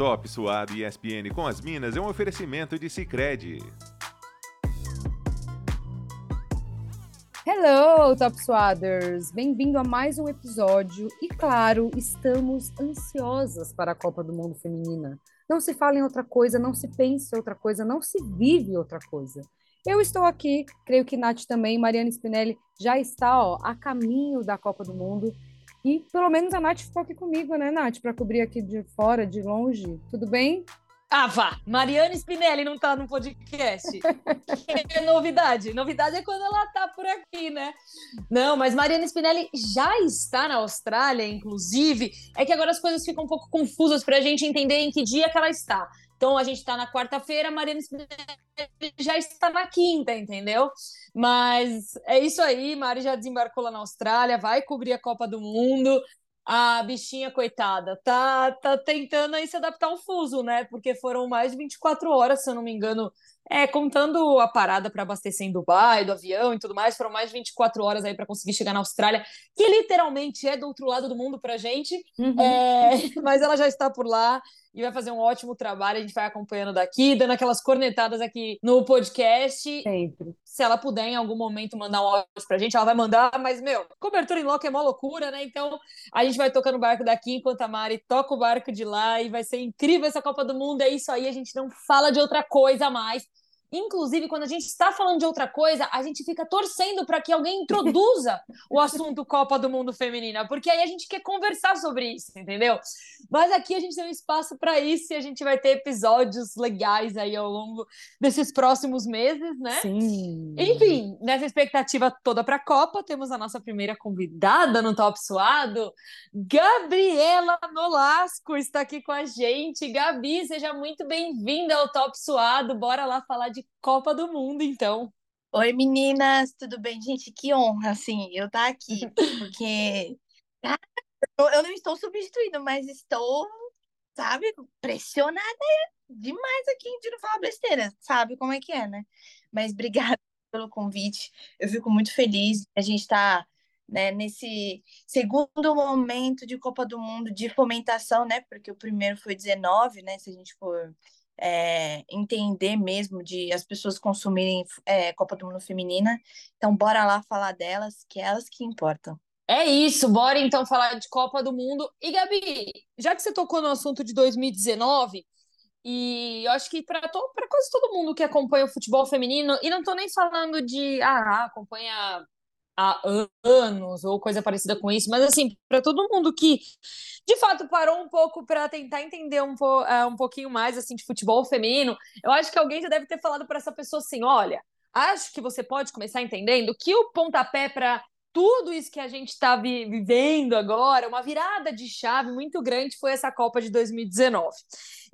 Top Suado e ESPN com as Minas é um oferecimento de Sicredi. Hello, Top Suaders! Bem-vindo a mais um episódio e, claro, estamos ansiosas para a Copa do Mundo Feminina. Não se fala em outra coisa, não se pensa em outra coisa, não se vive outra coisa. Eu estou aqui, creio que Nath também, Mariana Spinelli já está ó, a caminho da Copa do Mundo e pelo menos a Nath ficou aqui comigo, né, Nath, para cobrir aqui de fora, de longe. Tudo bem? Ah, vá! Mariana Spinelli não tá no podcast. é novidade. Novidade é quando ela tá por aqui, né? Não, mas Mariana Spinelli já está na Austrália, inclusive. É que agora as coisas ficam um pouco confusas pra gente entender em que dia que ela está. Então a gente está na quarta-feira, Mariana Spinelli já está na quinta, entendeu? Mas é isso aí, Mari já desembarcou lá na Austrália, vai cobrir a Copa do Mundo. A bichinha, coitada, tá, tá tentando aí se adaptar ao fuso, né? Porque foram mais de 24 horas, se eu não me engano, é, contando a parada para abastecer em Dubai, do avião e tudo mais, foram mais de 24 horas aí para conseguir chegar na Austrália, que literalmente é do outro lado do mundo pra gente. Uhum. É, mas ela já está por lá e vai fazer um ótimo trabalho. A gente vai acompanhando daqui, dando aquelas cornetadas aqui no podcast. Sempre. Se ela puder em algum momento mandar um áudio pra gente, ela vai mandar, mas, meu, cobertura em loco é uma loucura, né? Então a gente vai tocando o barco daqui enquanto a Mari toca o barco de lá e vai ser incrível essa Copa do Mundo. É isso aí, a gente não fala de outra coisa mais. Inclusive, quando a gente está falando de outra coisa, a gente fica torcendo para que alguém introduza o assunto Copa do Mundo Feminina, porque aí a gente quer conversar sobre isso, entendeu? Mas aqui a gente tem um espaço para isso e a gente vai ter episódios legais aí ao longo desses próximos meses, né? Sim. Enfim, nessa expectativa toda para a Copa, temos a nossa primeira convidada no Top Suado, Gabriela Nolasco está aqui com a gente. Gabi, seja muito bem-vinda ao Top Suado. Bora lá falar de de Copa do Mundo, então. Oi, meninas, tudo bem? Gente, que honra, assim, eu estar tá aqui, porque eu não estou substituindo, mas estou, sabe, pressionada demais aqui de não falar besteira, sabe como é que é, né? Mas obrigada pelo convite, eu fico muito feliz, a gente está né, nesse segundo momento de Copa do Mundo de fomentação, né? Porque o primeiro foi 19, né? Se a gente for é, entender mesmo de as pessoas consumirem é, Copa do Mundo Feminina. Então, bora lá falar delas, que é elas que importam. É isso, bora então falar de Copa do Mundo. E Gabi, já que você tocou no assunto de 2019, e eu acho que para quase todo mundo que acompanha o futebol feminino, e não estou nem falando de ah, acompanha há anos ou coisa parecida com isso, mas assim, para todo mundo que de fato parou um pouco para tentar entender um, po uh, um pouquinho mais assim de futebol feminino, eu acho que alguém já deve ter falado para essa pessoa assim: olha, acho que você pode começar entendendo que o pontapé para tudo isso que a gente está vi vivendo agora, uma virada de chave muito grande foi essa Copa de 2019.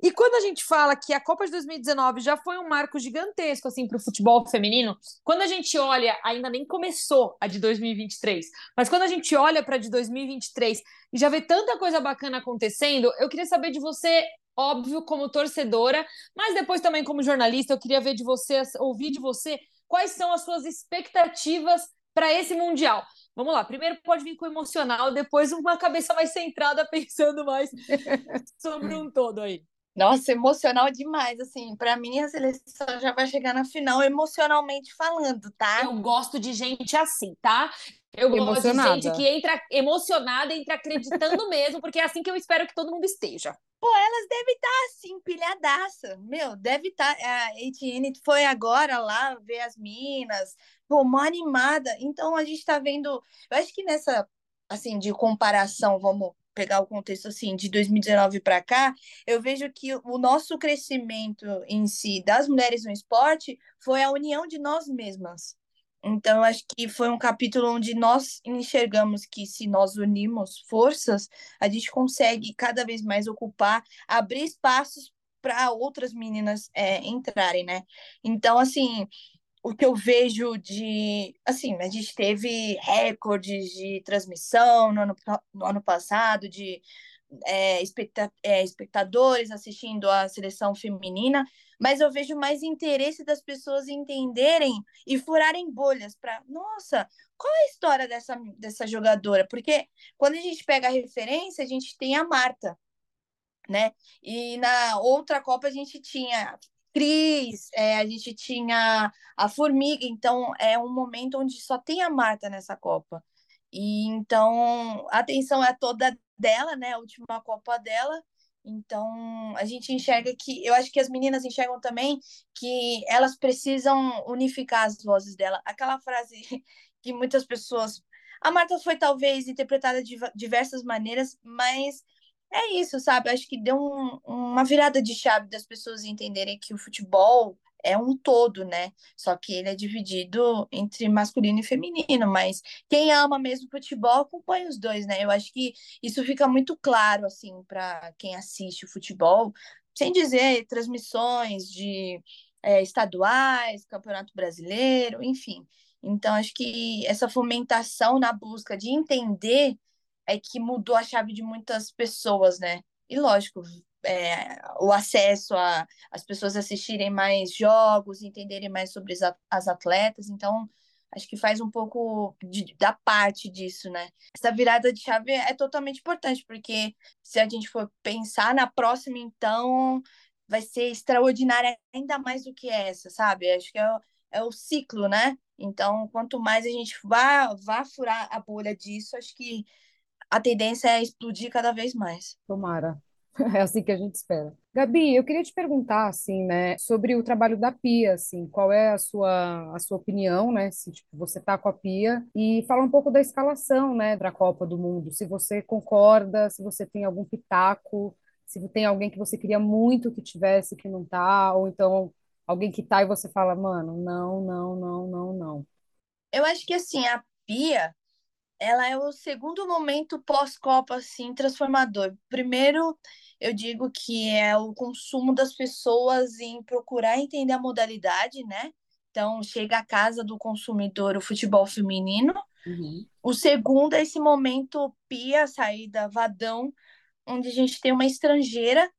E quando a gente fala que a Copa de 2019 já foi um marco gigantesco assim para o futebol feminino, quando a gente olha, ainda nem começou a de 2023, mas quando a gente olha para de 2023 e já vê tanta coisa bacana acontecendo, eu queria saber de você óbvio, como torcedora, mas depois também como jornalista, eu queria ver de você, ouvir de você quais são as suas expectativas para esse Mundial. Vamos lá, primeiro pode vir com emocional, depois uma cabeça mais centrada, pensando mais sobre um todo aí. Nossa, emocional demais, assim, para mim a seleção já vai chegar na final emocionalmente falando, tá? Eu gosto de gente assim, tá? Eu gosto de gente que entra emocionada, entra acreditando mesmo, porque é assim que eu espero que todo mundo esteja. Pô, elas devem estar tá, assim, pilhadaça. Meu, deve estar. Tá, a Etienne foi agora lá ver as minas, pô, uma animada. Então a gente está vendo. Eu acho que nessa, assim, de comparação, vamos pegar o contexto assim, de 2019 para cá, eu vejo que o nosso crescimento em si das mulheres no esporte foi a união de nós mesmas. Então, acho que foi um capítulo onde nós enxergamos que se nós unimos forças, a gente consegue cada vez mais ocupar, abrir espaços para outras meninas é, entrarem, né? Então, assim, o que eu vejo de. Assim, a gente teve recordes de transmissão no ano, no ano passado, de é, é, espectadores assistindo a seleção feminina, mas eu vejo mais interesse das pessoas entenderem e furarem bolhas para, nossa, qual é a história dessa, dessa jogadora? Porque quando a gente pega a referência, a gente tem a Marta. né? E na outra Copa a gente tinha Cris, é, a gente tinha a Formiga, então é um momento onde só tem a Marta nessa Copa. E então a atenção é toda dela, né? A última Copa dela. Então a gente enxerga que, eu acho que as meninas enxergam também que elas precisam unificar as vozes dela. Aquela frase que muitas pessoas. A Marta foi talvez interpretada de diversas maneiras, mas é isso, sabe? Acho que deu um, uma virada de chave das pessoas entenderem que o futebol é um todo, né? Só que ele é dividido entre masculino e feminino, mas quem ama mesmo futebol acompanha os dois, né? Eu acho que isso fica muito claro, assim, para quem assiste o futebol, sem dizer transmissões de é, estaduais, Campeonato Brasileiro, enfim. Então, acho que essa fomentação na busca de entender é que mudou a chave de muitas pessoas, né? E lógico, é, o acesso a as pessoas assistirem mais jogos, entenderem mais sobre as atletas. Então, acho que faz um pouco de, da parte disso, né? Essa virada de chave é totalmente importante, porque se a gente for pensar na próxima, então vai ser extraordinária ainda mais do que essa, sabe? Acho que é, o, é o ciclo, né? Então, quanto mais a gente vá, vá furar a bolha disso, acho que a tendência é explodir cada vez mais. Tomara. É assim que a gente espera. Gabi, eu queria te perguntar, assim, né, sobre o trabalho da Pia, assim, qual é a sua, a sua opinião, né, se tipo, você tá com a Pia, e fala um pouco da escalação, né, da Copa do Mundo, se você concorda, se você tem algum pitaco, se tem alguém que você queria muito que tivesse que não tá, ou então alguém que tá e você fala, mano, não, não, não, não, não. Eu acho que, assim, a Pia, ela é o segundo momento pós-Copa, assim, transformador. Primeiro, eu digo que é o consumo das pessoas em procurar entender a modalidade, né? Então, chega à casa do consumidor o futebol feminino. Uhum. O segundo é esse momento Pia, saída Vadão, onde a gente tem uma estrangeira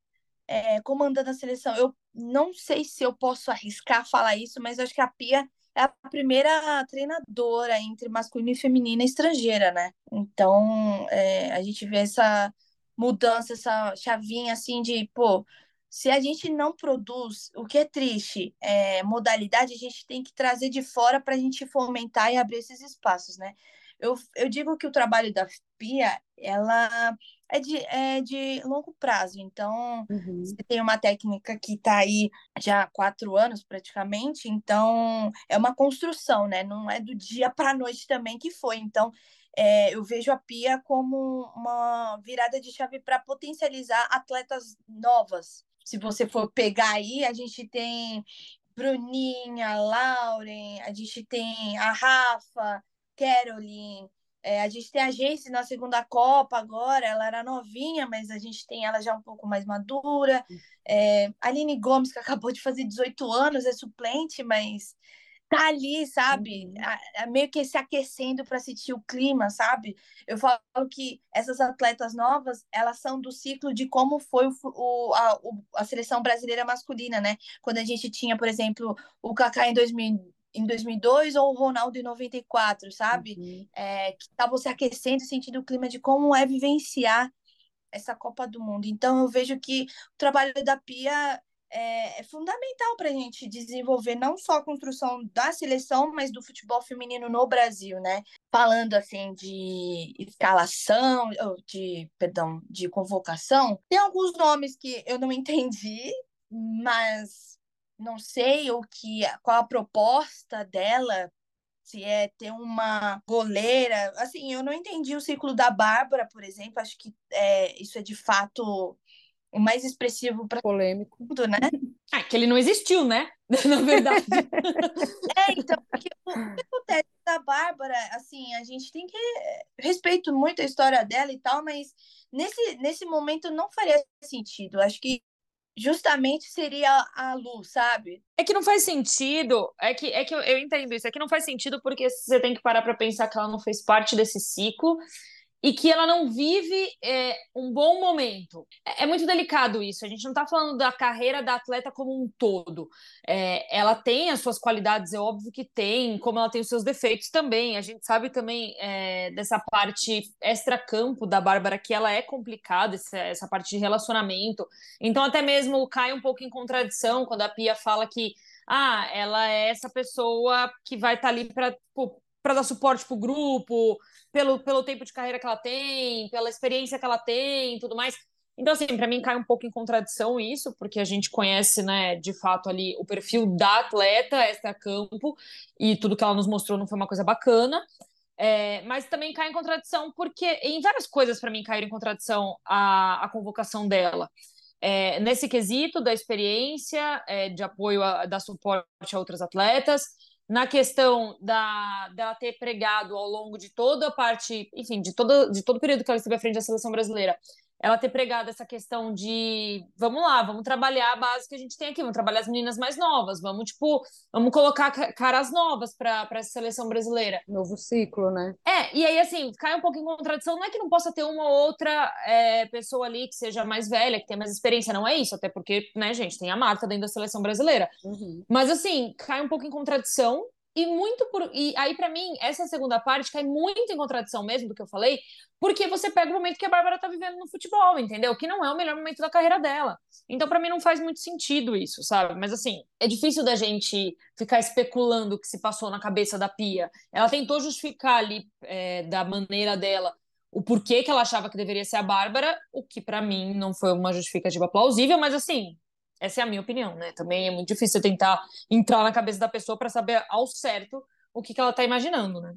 é, comandando a seleção. Eu não sei se eu posso arriscar falar isso, mas acho que a Pia é a primeira treinadora entre masculino e feminina estrangeira, né? Então, é, a gente vê essa mudança, essa chavinha assim de, pô, se a gente não produz, o que é triste, é, modalidade, a gente tem que trazer de fora para a gente fomentar e abrir esses espaços, né? Eu, eu digo que o trabalho da Pia, ela é de, é de longo prazo. Então, uhum. você tem uma técnica que está aí já há quatro anos praticamente, então é uma construção, né? Não é do dia para a noite também que foi. Então, é, eu vejo a Pia como uma virada de chave para potencializar atletas novas. Se você for pegar aí, a gente tem Bruninha, Lauren, a gente tem a Rafa, Caroline, é, a gente tem a Jace na segunda Copa agora, ela era novinha, mas a gente tem ela já um pouco mais madura. É, Aline Gomes, que acabou de fazer 18 anos, é suplente, mas tá ali, sabe? Uhum. A, a, meio que se aquecendo para sentir o clima, sabe? Eu falo que essas atletas novas, elas são do ciclo de como foi o, o, a, o, a seleção brasileira masculina, né? Quando a gente tinha, por exemplo, o Kaká em 2000 em 2002 ou o Ronaldo em 94, sabe? Uhum. É, que estavam se aquecendo, sentindo o clima de como é vivenciar essa Copa do Mundo. Então, eu vejo que o trabalho da Pia é, é fundamental para a gente desenvolver não só a construção da seleção, mas do futebol feminino no Brasil, né? Falando assim de escalação, de perdão, de convocação, tem alguns nomes que eu não entendi, mas não sei o que, qual a proposta dela, se é ter uma goleira. Assim, eu não entendi o ciclo da Bárbara, por exemplo. Acho que é, isso é de fato o mais expressivo para polêmico, tudo, né? Ah, que ele não existiu, né? Na verdade. é, então, porque o que acontece da Bárbara, assim, a gente tem que respeito muito a história dela e tal, mas nesse, nesse momento não faria sentido. Acho que justamente seria a luz, sabe? É que não faz sentido, é que, é que eu, eu entendo isso, é que não faz sentido porque você tem que parar para pensar que ela não fez parte desse ciclo e que ela não vive é, um bom momento. É, é, muito delicado isso. A gente não está falando da carreira da atleta como um todo. É, ela tem as suas qualidades, é óbvio que tem, como ela tem os seus defeitos também. A gente sabe também é, dessa parte extra-campo da Bárbara que ela é complicada, essa, essa parte de relacionamento. Então, até mesmo cai um pouco em contradição quando a Pia fala que ah, ela é essa pessoa que vai estar tá ali para para dar suporte para o grupo, pelo, pelo tempo de carreira que ela tem, pela experiência que ela tem tudo mais. Então, assim, para mim cai um pouco em contradição isso, porque a gente conhece, né, de fato, ali o perfil da atleta extra-campo e tudo que ela nos mostrou não foi uma coisa bacana. É, mas também cai em contradição porque em várias coisas para mim caíram em contradição a, a convocação dela. É, nesse quesito da experiência, é, de apoio, a, da suporte a outras atletas, na questão da dela ter pregado ao longo de toda a parte, enfim, de todo, de todo o período que ela esteve à frente da seleção brasileira, ela ter pregado essa questão de vamos lá, vamos trabalhar a base que a gente tem aqui, vamos trabalhar as meninas mais novas, vamos tipo, vamos colocar caras novas para essa seleção brasileira. Novo ciclo, né? É, e aí assim, cai um pouco em contradição, não é que não possa ter uma ou outra é, pessoa ali que seja mais velha, que tenha mais experiência, não é isso, até porque, né, gente, tem a marca dentro da seleção brasileira. Uhum. Mas assim, cai um pouco em contradição e muito por. E aí, para mim, essa segunda parte cai muito em contradição mesmo do que eu falei, porque você pega o momento que a Bárbara tá vivendo no futebol, entendeu? Que não é o melhor momento da carreira dela. Então, para mim, não faz muito sentido isso, sabe? Mas assim, é difícil da gente ficar especulando o que se passou na cabeça da Pia. Ela tentou justificar ali é, da maneira dela o porquê que ela achava que deveria ser a Bárbara, o que para mim não foi uma justificativa plausível, mas assim, essa é a minha opinião, né? Também é muito difícil tentar entrar na cabeça da pessoa para saber ao certo o que, que ela está imaginando, né?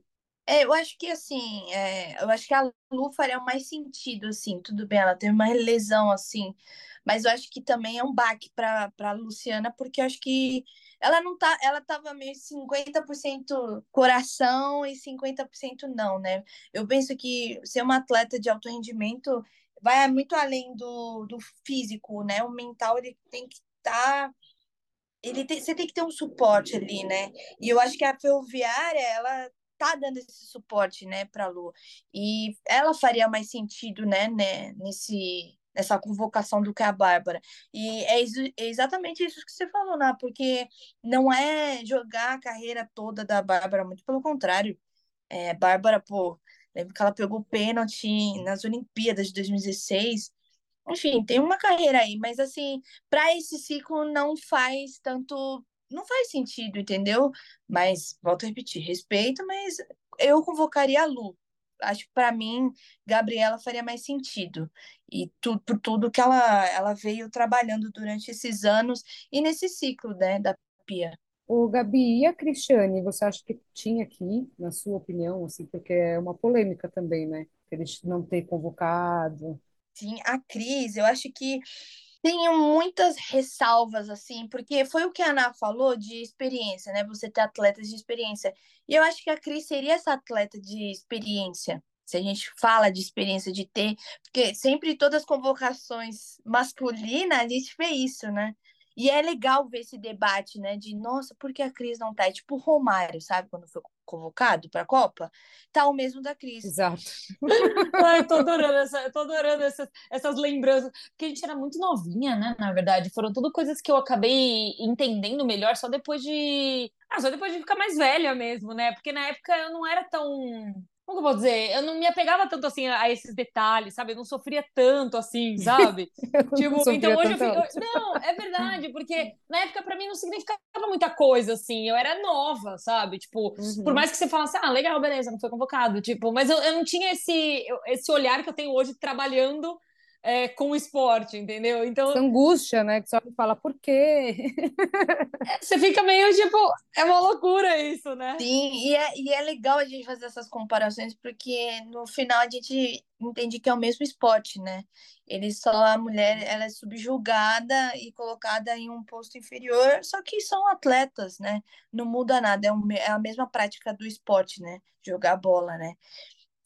É, eu acho que assim, é, eu acho que a Lu faria mais sentido, assim, tudo bem, ela teve uma lesão, assim, mas eu acho que também é um baque para a Luciana, porque eu acho que ela não tá, ela tava meio 50% coração e 50% não, né? Eu penso que ser uma atleta de alto rendimento vai muito além do, do físico, né? O mental ele tem que estar tá, ele tem, você tem que ter um suporte ali, né? E eu acho que a ferroviária ela tá dando esse suporte, né, para Lu. E ela faria mais sentido, né, né nesse nessa convocação do que a Bárbara. E é, é exatamente isso que você falou, né? Porque não é jogar a carreira toda da Bárbara, muito pelo contrário. É, Bárbara, pô, Lembro que ela pegou pênalti nas Olimpíadas de 2016. Enfim, tem uma carreira aí, mas assim, para esse ciclo não faz tanto. Não faz sentido, entendeu? Mas, volto a repetir, respeito, mas eu convocaria a Lu. Acho que para mim, Gabriela faria mais sentido. E tu, por tudo que ela, ela veio trabalhando durante esses anos e nesse ciclo né, da Pia. O Gabi e a Cristiane, você acha que tinha aqui, na sua opinião, assim, porque é uma polêmica também, né? Eles não ter convocado. Sim, a Cris, eu acho que tem muitas ressalvas, assim, porque foi o que a Ana falou de experiência, né? Você ter atletas de experiência. E eu acho que a Cris seria essa atleta de experiência. Se a gente fala de experiência de ter, porque sempre todas as convocações masculinas a gente vê isso, né? E é legal ver esse debate, né? De nossa, por que a Cris não tá? É tipo o Romário, sabe? Quando foi convocado para a Copa, tá o mesmo da Cris. Exato. Ai, tô adorando, essa, tô adorando essas, essas lembranças. Porque a gente era muito novinha, né? Na verdade, foram tudo coisas que eu acabei entendendo melhor só depois de. Ah, só depois de ficar mais velha mesmo, né? Porque na época eu não era tão como que eu vou dizer? Eu não me apegava tanto assim a esses detalhes, sabe? Eu não sofria tanto assim, sabe? tipo, então hoje eu fico. Não, é verdade, porque na época para mim não significava muita coisa, assim. Eu era nova, sabe? Tipo, uhum. por mais que você falasse, ah, legal, beleza, não foi convocado. Tipo, mas eu, eu não tinha esse, esse olhar que eu tenho hoje trabalhando é, com o esporte, entendeu? Então. Essa angústia, né? Que só fala, por quê? Você fica meio tipo, é uma loucura isso, né? Sim, e é, e é legal a gente fazer essas comparações, porque no final a gente entende que é o mesmo esporte, né? Eles só, a mulher, ela é subjugada e colocada em um posto inferior, só que são atletas, né? Não muda nada, é, um, é a mesma prática do esporte, né? Jogar bola, né?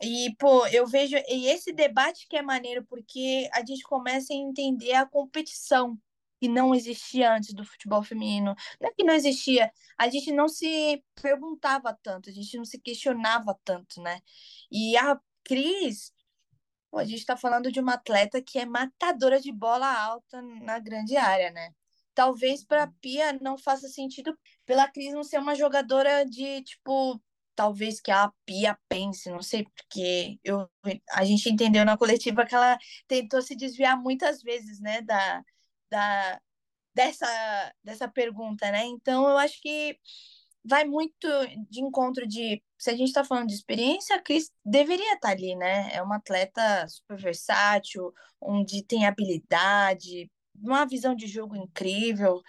E, pô, eu vejo. E esse debate que é maneiro, porque a gente começa a entender a competição que não existia antes do futebol feminino. Não é que não existia, a gente não se perguntava tanto, a gente não se questionava tanto, né? E a Cris, Pô, a gente está falando de uma atleta que é matadora de bola alta na grande área, né? Talvez para a Pia não faça sentido pela Cris não ser uma jogadora de tipo talvez que a Pia pense, não sei, porque eu, a gente entendeu na coletiva que ela tentou se desviar muitas vezes, né, da, da, dessa, dessa pergunta, né? Então, eu acho que vai muito de encontro de. Se a gente está falando de experiência, a Cris deveria estar tá ali, né? É uma atleta super versátil, onde tem habilidade, uma visão de jogo incrível,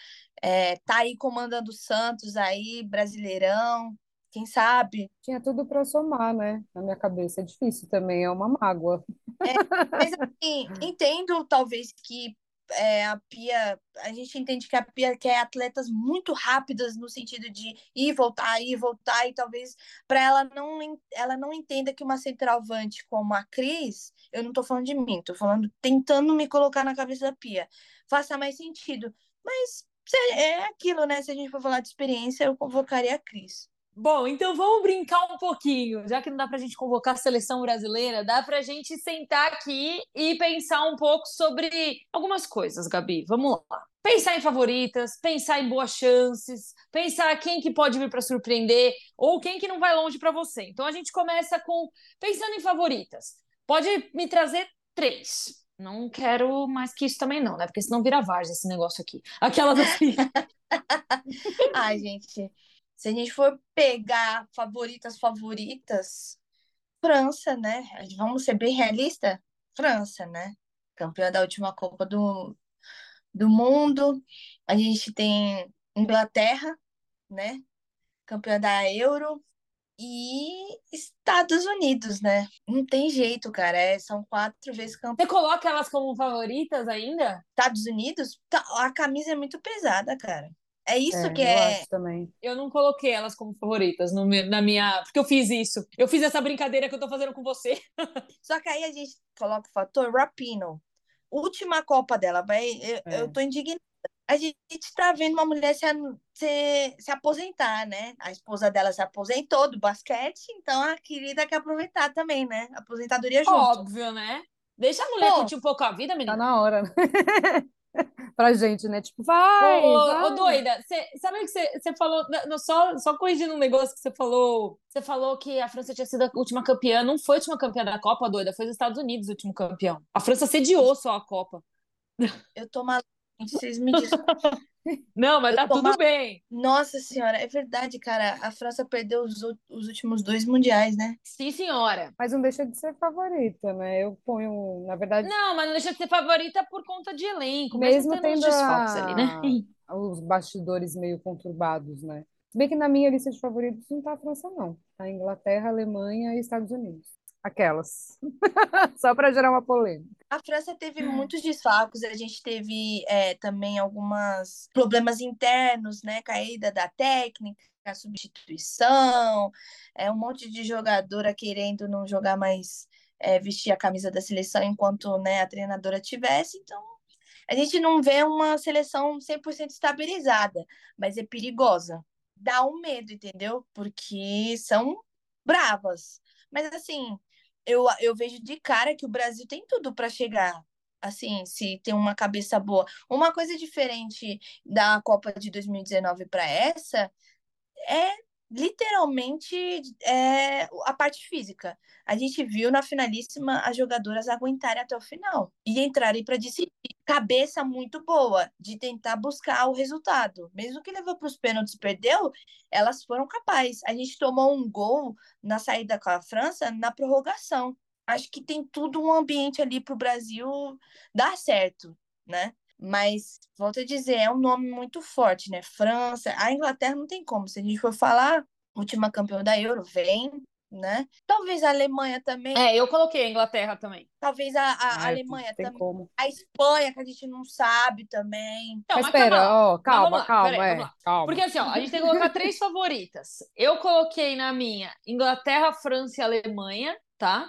é, tá aí comandando o Santos aí, brasileirão, quem sabe? Tinha tudo para somar, né? Na minha cabeça. É difícil também, é uma mágoa. É, mas assim, entendo talvez que é, a Pia, a gente entende que a Pia quer atletas muito rápidas no sentido de ir voltar, ir voltar, e talvez para ela não ela não entenda que uma centralvante como a Cris, eu não estou falando de mim, estou falando tentando me colocar na cabeça da Pia, faça mais sentido. Mas é aquilo, né? Se a gente for falar de experiência, eu convocaria a Cris. Bom, então vamos brincar um pouquinho. Já que não dá para a gente convocar a seleção brasileira, dá para a gente sentar aqui e pensar um pouco sobre algumas coisas, Gabi. Vamos lá. Pensar em favoritas, pensar em boas chances, pensar quem que pode vir para surpreender ou quem que não vai longe para você. Então a gente começa com pensando em favoritas. Pode me trazer três. Não quero mais que isso também não, né? Porque senão vira várzea esse negócio aqui. Aquelas assim. Ai, gente. Se a gente for pegar favoritas, favoritas, França, né? Vamos ser bem realista? França, né? Campeã da última Copa do, do Mundo. A gente tem Inglaterra, né? Campeã da Euro. E Estados Unidos, né? Não tem jeito, cara. É, são quatro vezes campeã. Você coloca elas como favoritas ainda? Estados Unidos? Tá, a camisa é muito pesada, cara. É isso É, que eu é. acho também. Eu não coloquei elas como favoritas no meu- na minha. Porque eu fiz isso. Eu fiz essa brincadeira que eu tô fazendo com você. Só que aí a gente coloca o fator Rapino. Última Copa dela, vai. Eu, É. eu tô indignada. A gente tá vendo uma mulher se, se, se aposentar, né? A esposa dela se aposentou do basquete, então a querida quer aproveitar também, né? Aposentadoria junto. Óbvio, né? Deixa a mulher Pô, curtir um pouco a vida, Tá menina. na hora? Pra gente, né? Tipo, vai, Ô, ô, vai. doida, cê, sabe que você você falou, não, só, só corrigindo um negócio que você falou. Você falou que a França tinha sido a última campeã. Não foi a última campeã da Copa, doida, foi os Estados Unidos o último campeão. A França sediou só a Copa. Eu tô maluca, gente, vocês me desculpem. Não, mas Eu tá tô tudo bem. Nossa senhora, é verdade, cara. A França perdeu os, os últimos dois mundiais, né? Sim, senhora. Mas não deixa de ser favorita, né? Eu ponho, na verdade, Não, mas não deixa de ser favorita por conta de elenco, mesmo, mesmo tendo tendo desfalques ali, né? a- os bastidores meio conturbados, né? Se bem que na minha lista de favoritos não tá a França, não. Tá a Inglaterra, Alemanha e Estados Unidos. Aquelas. Só para gerar uma polêmica. A França teve muitos desfalques, a gente teve é, também alguns problemas internos, né? Caída da técnica, substituição, é, um monte de jogadora querendo não jogar mais, é, vestir a camisa da seleção enquanto né, a treinadora tivesse. Então, a gente não vê uma seleção 100% estabilizada, mas é perigosa. Dá um medo, entendeu? Porque são bravas. Mas, assim, eu, eu vejo de cara que o Brasil tem tudo para chegar. Assim, se tem uma cabeça boa. Uma coisa diferente da Copa de 2019 para essa é literalmente é, a parte física. A gente viu na finalíssima as jogadoras aguentarem até o final e entrarem para decidir. Cabeça muito boa de tentar buscar o resultado. Mesmo que levou para os pênaltis perdeu, elas foram capazes. A gente tomou um gol na saída com a França na prorrogação. Acho que tem tudo um ambiente ali para o Brasil dar certo, né? Mas, volto a dizer, é um nome muito forte, né? França, a Inglaterra não tem como. Se a gente for falar, última campeã da Euro, vem, né? Talvez a Alemanha também. É, eu coloquei a Inglaterra também. Talvez a, a Ai, Alemanha tem também. como. A Espanha, que a gente não sabe também. Não, Mas mas calma espera, ó, calma, vamos lá, calma, peraí, é, vamos lá. calma. Porque assim, ó, a gente tem que colocar três favoritas. Eu coloquei na minha Inglaterra, França e Alemanha, tá?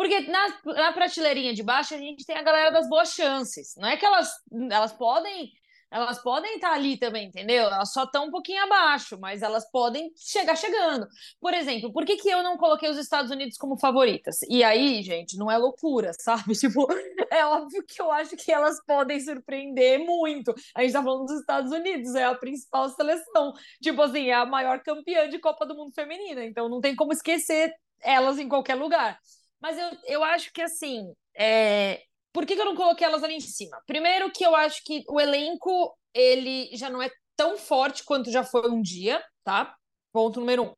Porque na, na prateleirinha de baixo a gente tem a galera das boas chances. Não é que elas, elas podem elas podem estar ali também, entendeu? Elas só estão um pouquinho abaixo, mas elas podem chegar chegando. Por exemplo, por que, que eu não coloquei os Estados Unidos como favoritas? E aí, gente, não é loucura, sabe? Tipo, é óbvio que eu acho que elas podem surpreender muito. A gente tá falando dos Estados Unidos, é a principal seleção. Tipo assim, é a maior campeã de Copa do Mundo Feminina, então não tem como esquecer elas em qualquer lugar. Mas eu, eu acho que assim, é, por que, que eu não coloquei elas ali em cima? Primeiro que eu acho que o elenco, ele já não é tão forte quanto já foi um dia, tá? Ponto número um.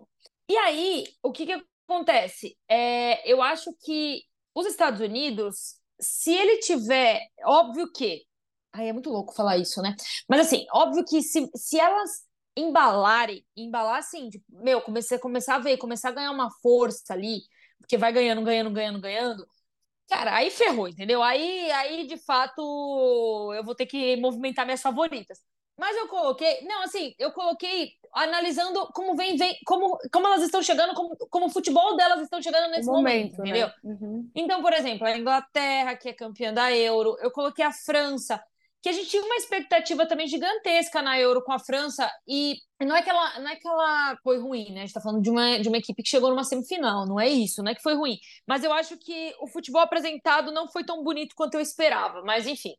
E aí, o que, que acontece? É, eu acho que os Estados Unidos, se ele tiver, óbvio que. Ai, é muito louco falar isso, né? Mas assim, óbvio que se, se elas embalarem, embalar assim, tipo, meu, comecei, começar a ver, começar a ganhar uma força ali, porque vai ganhando, ganhando, ganhando, ganhando, Cara, aí ferrou, entendeu? Aí, aí, de fato, eu vou ter que movimentar minhas favoritas. Mas eu coloquei, não, assim, eu coloquei analisando como vem, vem como, como elas estão chegando, como, como o futebol delas estão chegando nesse o momento, momento né? entendeu? Uhum. Então, por exemplo, a Inglaterra, que é campeã da Euro, eu coloquei a França, que a gente tinha uma expectativa também gigantesca na Euro com a França e não é que ela, não é que ela foi ruim, né? A gente tá falando de uma, de uma equipe que chegou numa semifinal, não é isso, não é que foi ruim. Mas eu acho que o futebol apresentado não foi tão bonito quanto eu esperava. Mas enfim,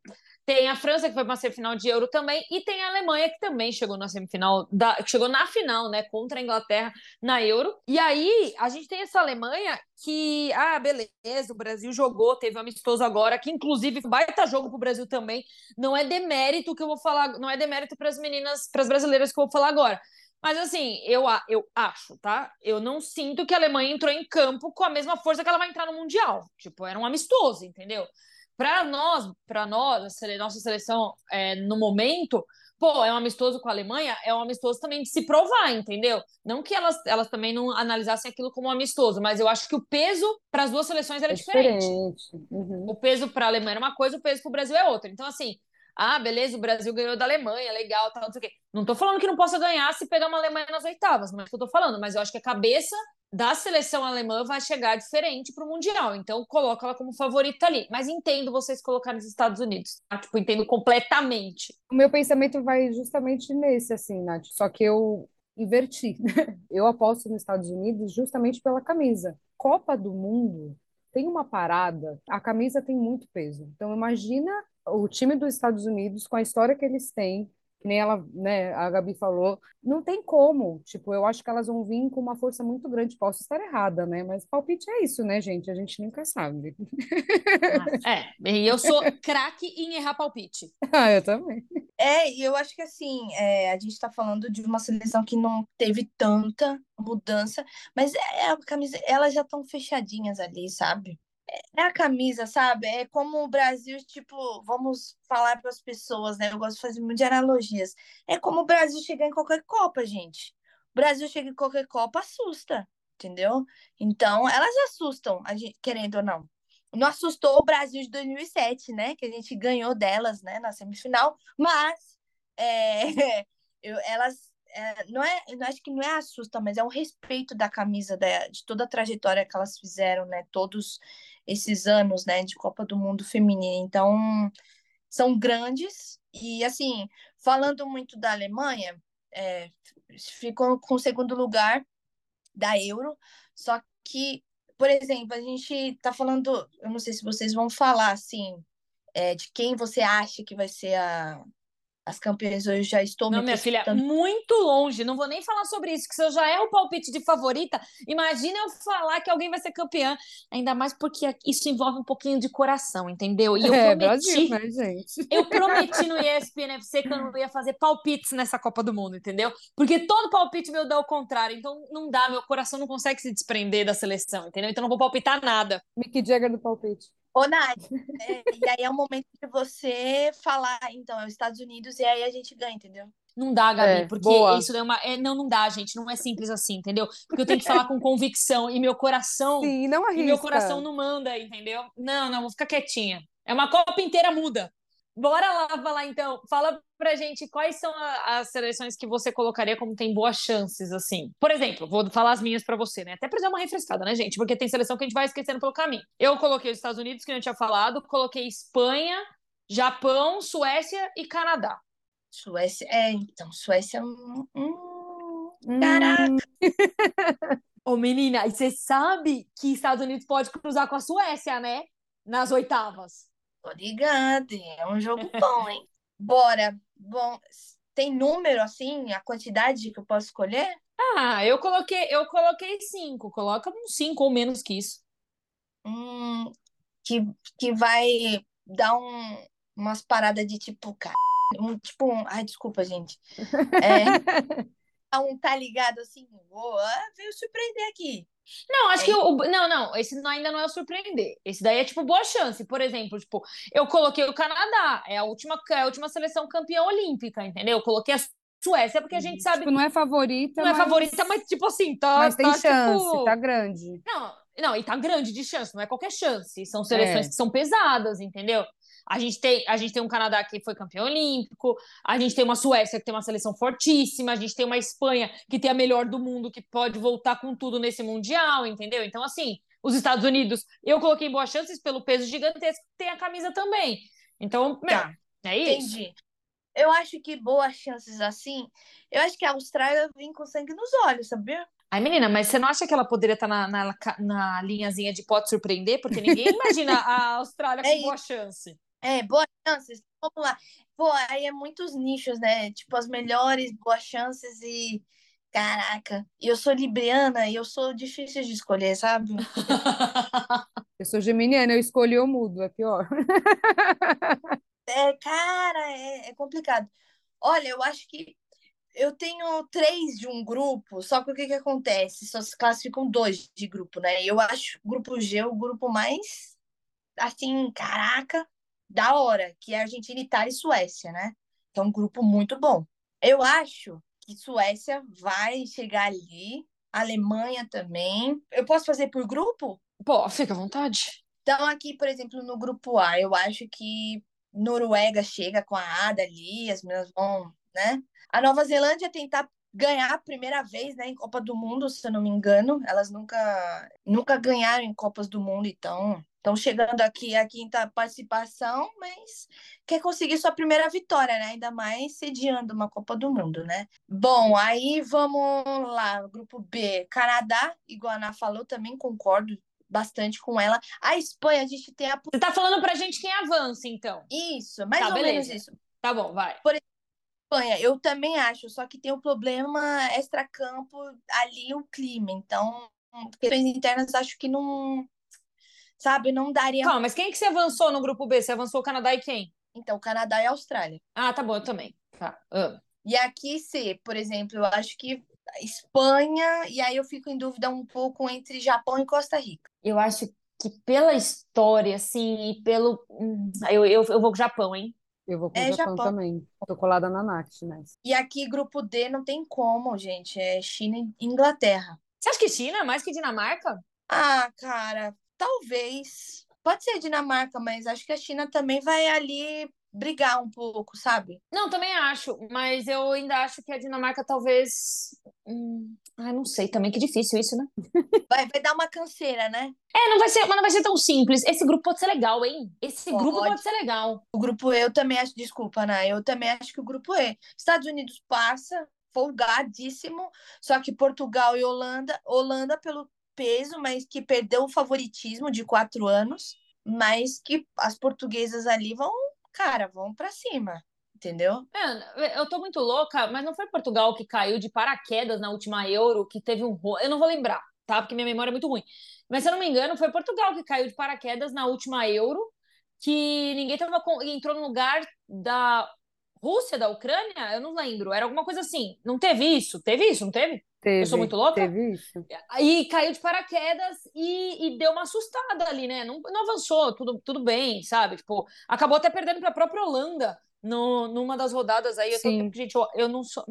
tem a França, que foi para a semifinal de Euro também, e tem a Alemanha, que também chegou na semifinal, da, chegou na final, né, contra a Inglaterra na Euro. E aí, a gente tem essa Alemanha que, ah, beleza, o Brasil jogou, teve um amistoso agora, que inclusive baita jogo para o Brasil também. Não é demérito que eu vou falar, não é demérito para as meninas, para as brasileiras que eu vou falar agora. Mas assim, eu, eu acho, tá? Eu não sinto que a Alemanha entrou em campo com a mesma força que ela vai entrar no Mundial. Tipo, era um amistoso, entendeu? Para nós, para nós, a nossa seleção é, no momento, pô, é um amistoso com a Alemanha, é um amistoso também de se provar, entendeu? Não que elas, elas também não analisassem aquilo como um amistoso, mas eu acho que o peso para as duas seleções era é diferente. diferente. Uhum. O peso para a Alemanha era uma coisa, o peso para o Brasil é outra. Então, assim, ah, beleza, o Brasil ganhou da Alemanha, legal, tal, não sei o quê. Não tô falando que não possa ganhar se pegar uma Alemanha nas oitavas, não é o que eu tô falando, mas eu acho que a cabeça da seleção alemã vai chegar diferente para o Mundial. Então, coloca ela como favorita ali. Mas entendo vocês colocarem os Estados Unidos. Tá? Tipo, entendo completamente. O meu pensamento vai justamente nesse, assim, Nath. Só que eu inverti. eu aposto nos Estados Unidos justamente pela camisa. Copa do Mundo tem uma parada, a camisa tem muito peso. Então, imagina o time dos Estados Unidos, com a história que eles têm, que nem ela, né, a Gabi falou, não tem como. Tipo, eu acho que elas vão vir com uma força muito grande. Posso estar errada, né? Mas palpite é isso, né, gente? A gente nunca sabe. Ah, é, e eu sou craque em errar palpite. Ah, eu também. É, e eu acho que assim, é, a gente está falando de uma seleção que não teve tanta mudança, mas é, a camisa, elas já estão fechadinhas ali, sabe? É a camisa, sabe? É como o Brasil, tipo, vamos falar para as pessoas, né? Eu gosto de fazer muitas analogias. É como o Brasil chegar em qualquer Copa, gente. O Brasil chega em qualquer Copa, assusta, entendeu? Então, elas assustam, a gente, querendo ou não. Não assustou o Brasil de 2007, né? Que a gente ganhou delas, né? Na semifinal, mas é, eu, elas é, não é, eu acho que não é assusta, mas é um respeito da camisa, da, de toda a trajetória que elas fizeram, né? Todos esses anos, né, de Copa do Mundo feminina. Então, são grandes e assim, falando muito da Alemanha, é, ficou com o segundo lugar da Euro, só que, por exemplo, a gente está falando, eu não sei se vocês vão falar assim, é, de quem você acha que vai ser a, as campeãs hoje já estou não, me minha filha, muito longe. Não vou nem falar sobre isso, que se eu já é o palpite de favorita, imagina eu falar que alguém vai ser campeã. Ainda mais porque isso envolve um pouquinho de coração, entendeu? E eu é, prometi, Brasil, né, gente? Eu prometi no ESPN FC que eu não ia fazer palpites nessa Copa do Mundo, entendeu? Porque todo palpite meu dá o contrário. Então não dá, meu coração não consegue se desprender da seleção, entendeu? Então não vou palpitar nada. Mick Jagger do palpite. Ô, Nath, é, e aí é o momento de você falar, então, é os Estados Unidos, e aí a gente ganha, entendeu? Não dá, Gabi, é, porque boa. isso é uma. É, não, não dá, gente. Não é simples assim, entendeu? Porque eu tenho que falar com convicção e meu coração. Sim, não arrisca. E meu coração não manda, entendeu? Não, não, vou ficar quietinha. É uma Copa inteira muda. Bora lá falar então. Fala pra gente quais são a, as seleções que você colocaria como tem boas chances, assim. Por exemplo, vou falar as minhas para você, né? Até pra dar uma refrescada, né, gente? Porque tem seleção que a gente vai esquecendo pelo caminho. Eu coloquei os Estados Unidos, que eu tinha falado, coloquei Espanha, Japão, Suécia e Canadá. Suécia, é, então, Suécia. Hum, hum, caraca. Ô, menina, e você sabe que Estados Unidos pode cruzar com a Suécia, né? Nas oitavas. Tô ligado, é um jogo bom, hein? Bora. Bom, tem número assim, a quantidade que eu posso escolher? Ah, eu coloquei, eu coloquei cinco. Coloca um cinco ou menos que isso. Hum, que, que vai dar um, umas paradas de tipo, cara, um, tipo um, ai, desculpa, gente. É, um tá ligado assim, vou, ah, veio surpreender aqui. Não, acho É. que o. Não, não, esse ainda não é o surpreender. Esse daí é tipo boa chance. Por exemplo, tipo, eu coloquei o Canadá, é a última, é a última seleção campeã olímpica, entendeu? Eu coloquei a Suécia porque a gente sabe Tipo, não é favorita, não é mas... favorita, mas tipo assim, tá. mas tem tá, chance, tipo... tá grande. Não, não, e tá grande de chance, não é qualquer chance. São seleções É. que são pesadas, entendeu? A gente, tem, a gente tem um Canadá que foi campeão olímpico, a gente tem uma Suécia que tem uma seleção fortíssima, a gente tem uma Espanha que tem a melhor do mundo, que pode voltar com tudo nesse Mundial, entendeu? Então, assim, os Estados Unidos, eu coloquei boas chances pelo peso gigantesco tem a camisa também. Então, Tá. é isso. Entendi. Eu acho que boas chances assim. Eu acho que a Austrália vem com sangue nos olhos, sabia? Ai, menina, mas você não acha que ela poderia estar na, na, na linhazinha de pode surpreender? Porque ninguém imagina a Austrália com É boa chance. É, boas chances. Vamos lá. Pô, aí é muitos nichos, né? Tipo, as melhores boas chances e. Caraca, e eu sou libriana e eu sou difícil de escolher, sabe? Eu sou geminiana, eu escolhi o mudo, é pior. É, cara, é, é complicado. Olha, eu acho que eu tenho três de um grupo, só que o que que acontece? Só se classificam dois de grupo, né? Eu acho o grupo G o grupo mais, assim, caraca, da hora, que é Argentina, Itália e Suécia, né? Que é um grupo muito bom. Eu acho que Suécia vai chegar ali, Alemanha também. Eu posso fazer por grupo? Pô, fica à vontade. Então, aqui, por exemplo, no grupo A, eu acho que Noruega chega com a Ada ali, as meninas vão, né? A Nova Zelândia tentar ganhar a primeira vez, né, em Copa do Mundo, se eu não me engano. Elas nunca, nunca ganharam em Copas do Mundo, então estão chegando aqui a quinta participação, mas quer conseguir sua primeira vitória, né? Ainda mais sediando uma Copa do Mundo, né? Bom, aí vamos lá, grupo B, Canadá, igual a Ana falou, também concordo bastante com ela. A Espanha, a gente tem a. Você tá falando pra gente quem avança, então. Isso, mais Tá, ou beleza. menos isso. Tá bom, vai. Espanha, eu também acho, só que tem o problema extracampo ali, o clima. Então, questões internas, acho que não. Sabe, não daria. Calma, mas quem que você avançou no grupo B? Você avançou o Canadá e quem? Então, Canadá e Austrália. Ah, tá bom, eu também. Tá. Ah. E aqui, C, por exemplo, eu acho que Espanha, e aí eu fico em dúvida um pouco entre Japão e Costa Rica. Eu acho que pela história, assim, e pelo. Eu, eu, eu vou com o Japão, hein? Eu vou com É, o Japão Japão. também. Tô colada na Nath, né? E aqui, grupo D, não tem como, gente. É China e Inglaterra. Você acha que China é mais que Dinamarca? Ah, cara, talvez. Pode ser Dinamarca, mas acho que a China também vai ali brigar um pouco, sabe? Não, também acho, mas eu ainda acho que a Dinamarca talvez. Hum... Ai, não sei também, que difícil isso, né? Vai, vai dar uma canseira, né? É, não vai ser, mas não vai ser tão simples. Esse grupo pode ser legal, hein? Esse grupo Pode. pode ser legal. O grupo E, eu também acho, desculpa, Ana, eu também acho que o grupo E. Estados Unidos passa, folgadíssimo, só que Portugal e Holanda, Holanda pelo peso, mas que perdeu o favoritismo de quatro anos, mas que as portuguesas ali vão, cara, vão pra cima, entendeu? É, eu tô muito louca, mas não foi Portugal que caiu de paraquedas na última Euro, que teve um. Eu não vou lembrar, tá? Porque minha memória é muito ruim. Mas se eu não me engano, foi Portugal que caiu de paraquedas na última Euro, que ninguém tava com... entrou no lugar da Rússia, da Ucrânia? Eu não lembro. Era alguma coisa assim. Não teve isso? Teve isso? Não teve? Teve, sou muito louca? Teve isso. Aí caiu de paraquedas e, e deu uma assustada ali, né? Não, não avançou, tudo, tudo bem, sabe? Tipo, acabou até perdendo para a própria Holanda no, numa das rodadas aí. Eu tô- gente, eu, eu não sou.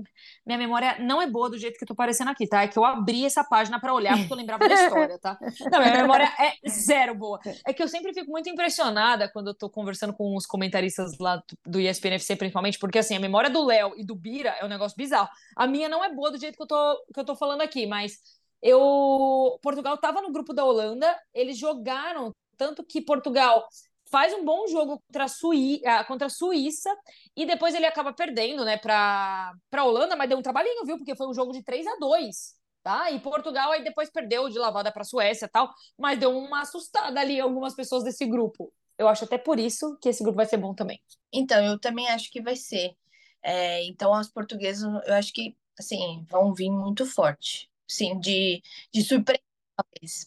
Minha memória não é boa do jeito que eu tô parecendo aqui, tá? É que eu abri essa página para olhar porque eu lembrava da história, tá? Não, minha memória é zero boa. É que eu sempre fico muito impressionada quando eu tô conversando com os comentaristas lá do, do ESPN FC, principalmente, porque assim, a memória do Léo e do Bira é um negócio bizarro. A minha não é boa do jeito que eu tô, que eu tô falando aqui, mas eu Portugal estava no grupo da Holanda, eles jogaram tanto que Portugal faz um bom jogo contra a, Suí ah, contra a Suíça e depois ele acaba perdendo, né, para a Holanda, mas deu um trabalhinho, viu? Porque foi um jogo de 3 a 2 tá? E Portugal aí depois perdeu de lavada para a Suécia tal, mas deu uma assustada ali algumas pessoas desse grupo. Eu acho até por isso que esse grupo vai ser bom também. Então, eu também acho que vai ser. É, então, os portugueses, eu acho que, assim, vão vir muito forte. Sim, de, de surpresa,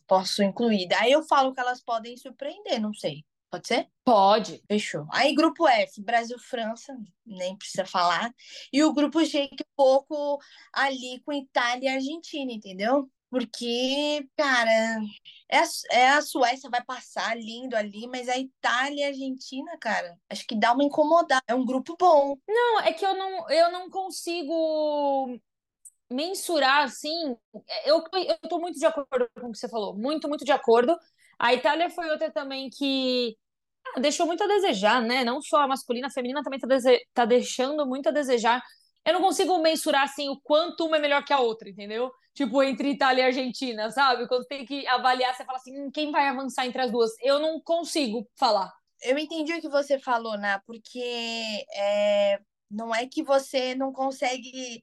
posso incluir. Aí eu falo que elas podem surpreender, não sei. Pode ser? Pode. Fechou. Aí, grupo F, Brasil-França, nem precisa falar. E o grupo G, que é um pouco ali com Itália e Argentina, entendeu? Porque, cara, é a, é a Suécia vai passar lindo ali, mas a Itália e a Argentina, cara, acho que dá uma incomodada. É um grupo bom. Não, é que eu não, eu não consigo mensurar, assim. Eu, eu tô muito de acordo com o que você falou. Muito, muito de acordo. A Itália foi outra também que deixou muito a desejar, né? Não só a masculina, a feminina também tá, tá deixando muito a desejar. Eu não consigo mensurar assim o quanto uma é melhor que a outra, entendeu? Tipo, entre Itália e Argentina, sabe? Quando tem que avaliar, você fala assim, hum, quem vai avançar entre as duas? Eu não consigo falar. Eu entendi o que você falou, Ná, porque é, não é que você não consegue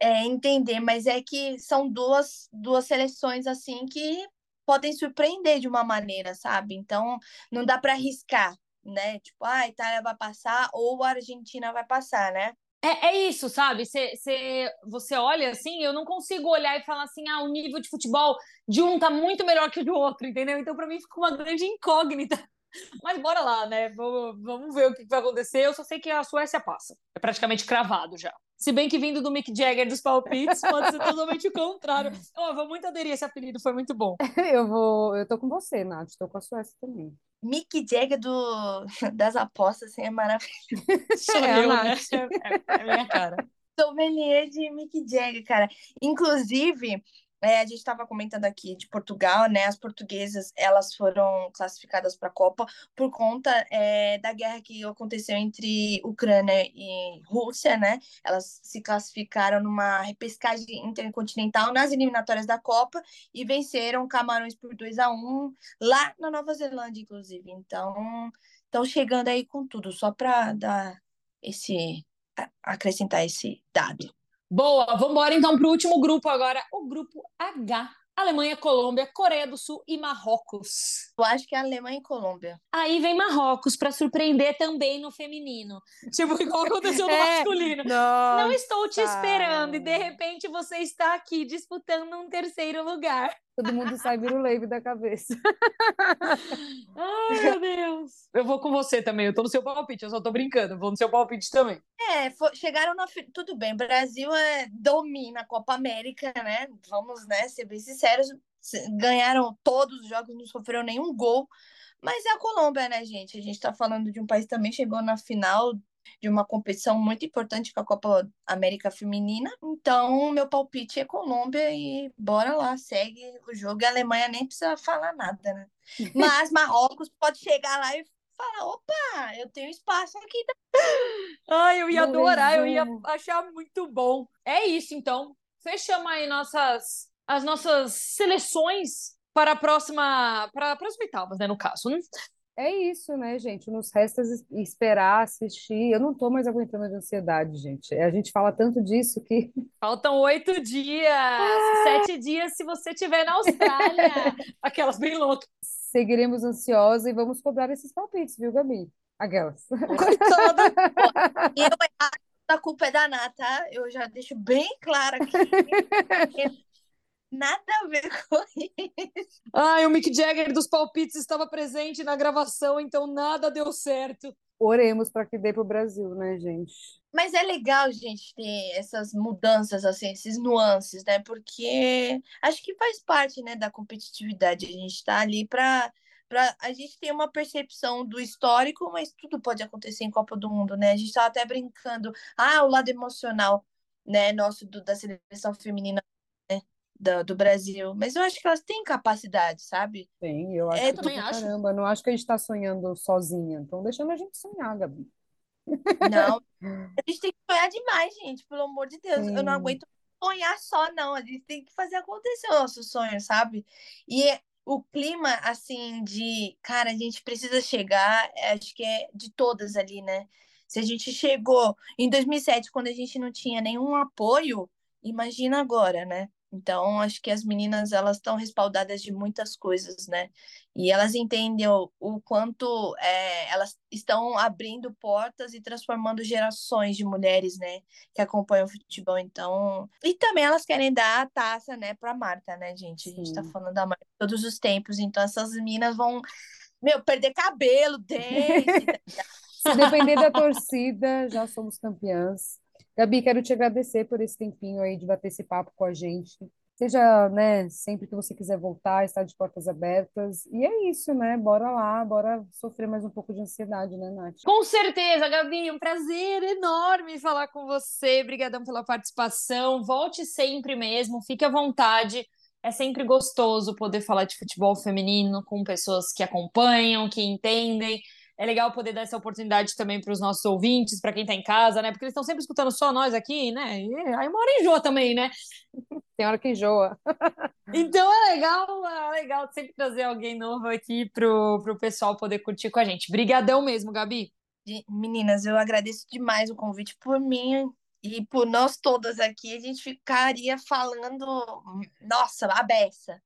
é, entender, mas é que são duas, duas seleções assim que podem surpreender de uma maneira, sabe? Então, não dá para arriscar, né? Tipo, ah, a Itália vai passar ou a Argentina vai passar, né? É, é isso, sabe? Cê, cê, você olha assim, eu não consigo olhar e falar assim, ah, o nível de futebol de um tá muito melhor que o do outro, entendeu? Então, para mim, fica uma grande incógnita. Mas bora lá, né? Vamos, vamos ver o que vai acontecer. Eu só sei que a Suécia passa. É praticamente cravado já. Se bem que vindo do Mick Jagger dos palpites, pode ser totalmente o contrário. Oh, vou muito aderir esse apelido, foi muito bom. eu vou, eu tô com você, Nath, tô com a Suécia também. Mick Jagger do, das apostas, assim, é maravilhoso. Sou é, eu, né? É, é minha cara. Sommelier de Mick Jagger, cara. Inclusive, é, a gente estava comentando aqui de Portugal, né? As portuguesas elas foram classificadas para a Copa por conta é, da guerra que aconteceu entre Ucrânia e Rússia, né? Elas se classificaram numa repescagem intercontinental nas eliminatórias da Copa e venceram Camarões por 2 a 1 lá na Nova Zelândia, inclusive. Então, estão chegando aí com tudo, só para dar esse acrescentar esse dado. Boa, vamos embora então para o último grupo agora, o grupo H. Alemanha, Colômbia, Coreia do Sul e Marrocos. Eu acho que é Alemanha e Colômbia. Aí vem Marrocos para surpreender também no feminino. Tipo, igual aconteceu no é, masculino. Nossa. Não estou te esperando e de repente você está aqui disputando um terceiro lugar. Todo mundo sai leve da cabeça. Ai, meu Deus. Eu vou com você também. Eu tô no seu palpite, eu só tô brincando. vou no seu palpite também. É, chegaram na. Tudo bem, Brasil é, domina a Copa América, né? Vamos, né, ser bem sinceros. Ganharam todos os jogos, não sofreram nenhum gol. Mas é a Colômbia, né, gente? A gente tá falando de um país que também chegou na final de uma competição muito importante com a Copa América Feminina. Então, meu palpite é Colômbia e bora lá, segue o jogo. E a Alemanha nem precisa falar nada, né? Mas Marrocos pode chegar lá e falar: opa, eu tenho espaço aqui. Ai, eu ia adorar, eu ia achar muito bom. É isso, então. Fechamos aí nossas, as nossas seleções para a próxima, para, para as oitavas, né, no caso. Né? É isso, né, gente? Nos resta esperar, assistir. Eu não estou mais aguentando de ansiedade, gente. A gente fala tanto disso que. Faltam oito dias, ah! sete dias se você estiver na Austrália. Aquelas bem loucas. Seguiremos ansiosa e vamos cobrar esses palpites, viu, Gabi? Aquelas. E eu, a culpa é da Nata, tá? Eu já deixo bem claro aqui. Nada a ver com isso. Ai, o Mick Jagger dos palpites estava presente na gravação, então nada deu certo. Oremos para que dê para o Brasil, né, gente? Mas é legal, gente, ter essas mudanças, assim, esses nuances, né? Porque acho que faz parte, né, da competitividade. A gente está ali para Pra, a gente ter uma percepção do histórico, mas tudo pode acontecer em Copa do Mundo, né? A gente estava até brincando, ah, o lado emocional, né, nosso do, da seleção feminina do, do, Brasil. Mas eu acho que elas têm capacidade, sabe? Tem, eu acho é, que também acho. Caramba, não acho que a gente está sonhando sozinha. Estão deixando a gente sonhar, Gabi. Não, a gente tem que sonhar demais, gente, pelo amor de Deus. Sim. Eu não aguento sonhar só, não. A gente tem que fazer acontecer o nosso sonho, sabe? E o clima, assim, de, cara, a gente precisa chegar, acho que é de todas ali, né? Se a gente chegou em 2007, quando a gente não tinha nenhum apoio, imagina agora, né? Então, acho que as meninas, elas estão respaldadas de muitas coisas, né? E elas entendem o, o quanto é, elas estão abrindo portas e transformando gerações de mulheres, né? Que acompanham o futebol. Então, e também elas querem dar a taça, né, para Marta, né, gente? A gente está falando da Marta todos os tempos. Então, essas meninas vão, meu, perder cabelo, dente. Se depender da torcida, já somos campeãs. Gabi, quero te agradecer por esse tempinho aí de bater esse papo com a gente. Seja, né, sempre que você quiser voltar, estar de portas abertas. E é isso, né? Bora lá, bora sofrer mais um pouco de ansiedade, né, Nath? Com certeza, Gabi, um prazer enorme falar com você. Obrigadão pela participação. Volte sempre mesmo, fique à vontade. É sempre gostoso poder falar de futebol feminino com pessoas que acompanham, que entendem é legal poder dar essa oportunidade também para os nossos ouvintes, para quem está em casa, né? Porque eles estão sempre escutando só nós aqui, né? E aí uma hora enjoa também, né? Tem hora que enjoa. Então é legal, é legal sempre trazer alguém novo aqui pro, pro pessoal poder curtir com a gente. Brigadão mesmo, Gabi. Meninas, eu agradeço demais o convite por mim e por nós todas aqui. A gente ficaria falando, nossa, a beça.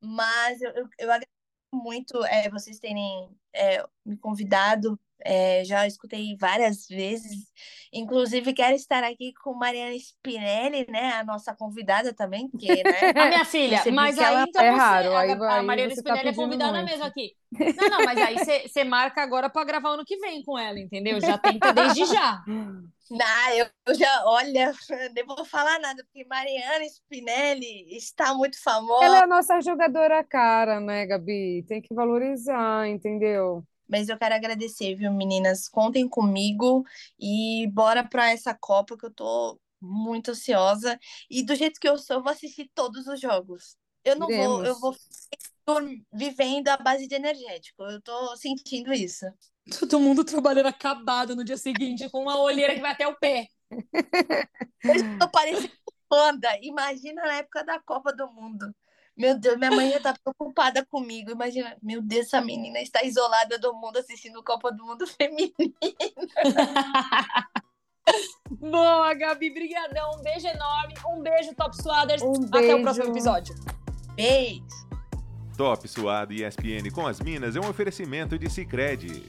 Mas eu, eu, eu agradeço muito é, vocês terem é, me convidado. É, já escutei várias vezes. Inclusive, quero estar aqui com Mariana Spinelli, né? A nossa convidada também, que, né? A minha filha, mas aí então é você, raro. Aí, a, a Mariana tá Spinelli tá é convidada muito. mesmo aqui. Não, não, mas aí você marca agora para gravar ano que vem com ela, entendeu? Já tenta desde já. Não, eu, eu já, olha, nem vou falar nada, porque Mariana Spinelli está muito famosa. Ela é a nossa jogadora cara, né, Gabi? Tem que valorizar, entendeu? Mas eu quero agradecer, viu, meninas? Contem comigo e bora para essa Copa que eu tô muito ansiosa. E do jeito que eu sou, eu vou assistir todos os jogos. Eu não Iremos. vou, eu vou vivendo a base de energético. Eu tô sentindo isso. Todo mundo trabalhando acabado no dia seguinte, com uma olheira que vai até o pé. Eu tô parecendo panda. Imagina na época da Copa do Mundo. Meu Deus, minha mãe já tá preocupada comigo. Imagina, meu Deus, essa menina está isolada do mundo assistindo Copa do Mundo feminino. Boa, Gabi, brigadão. Um beijo enorme. Um beijo, Top Suaders. Um Até beijo. o próximo episódio. Beijo. Top Suado e ESPN com as Minas é um oferecimento de Sicredi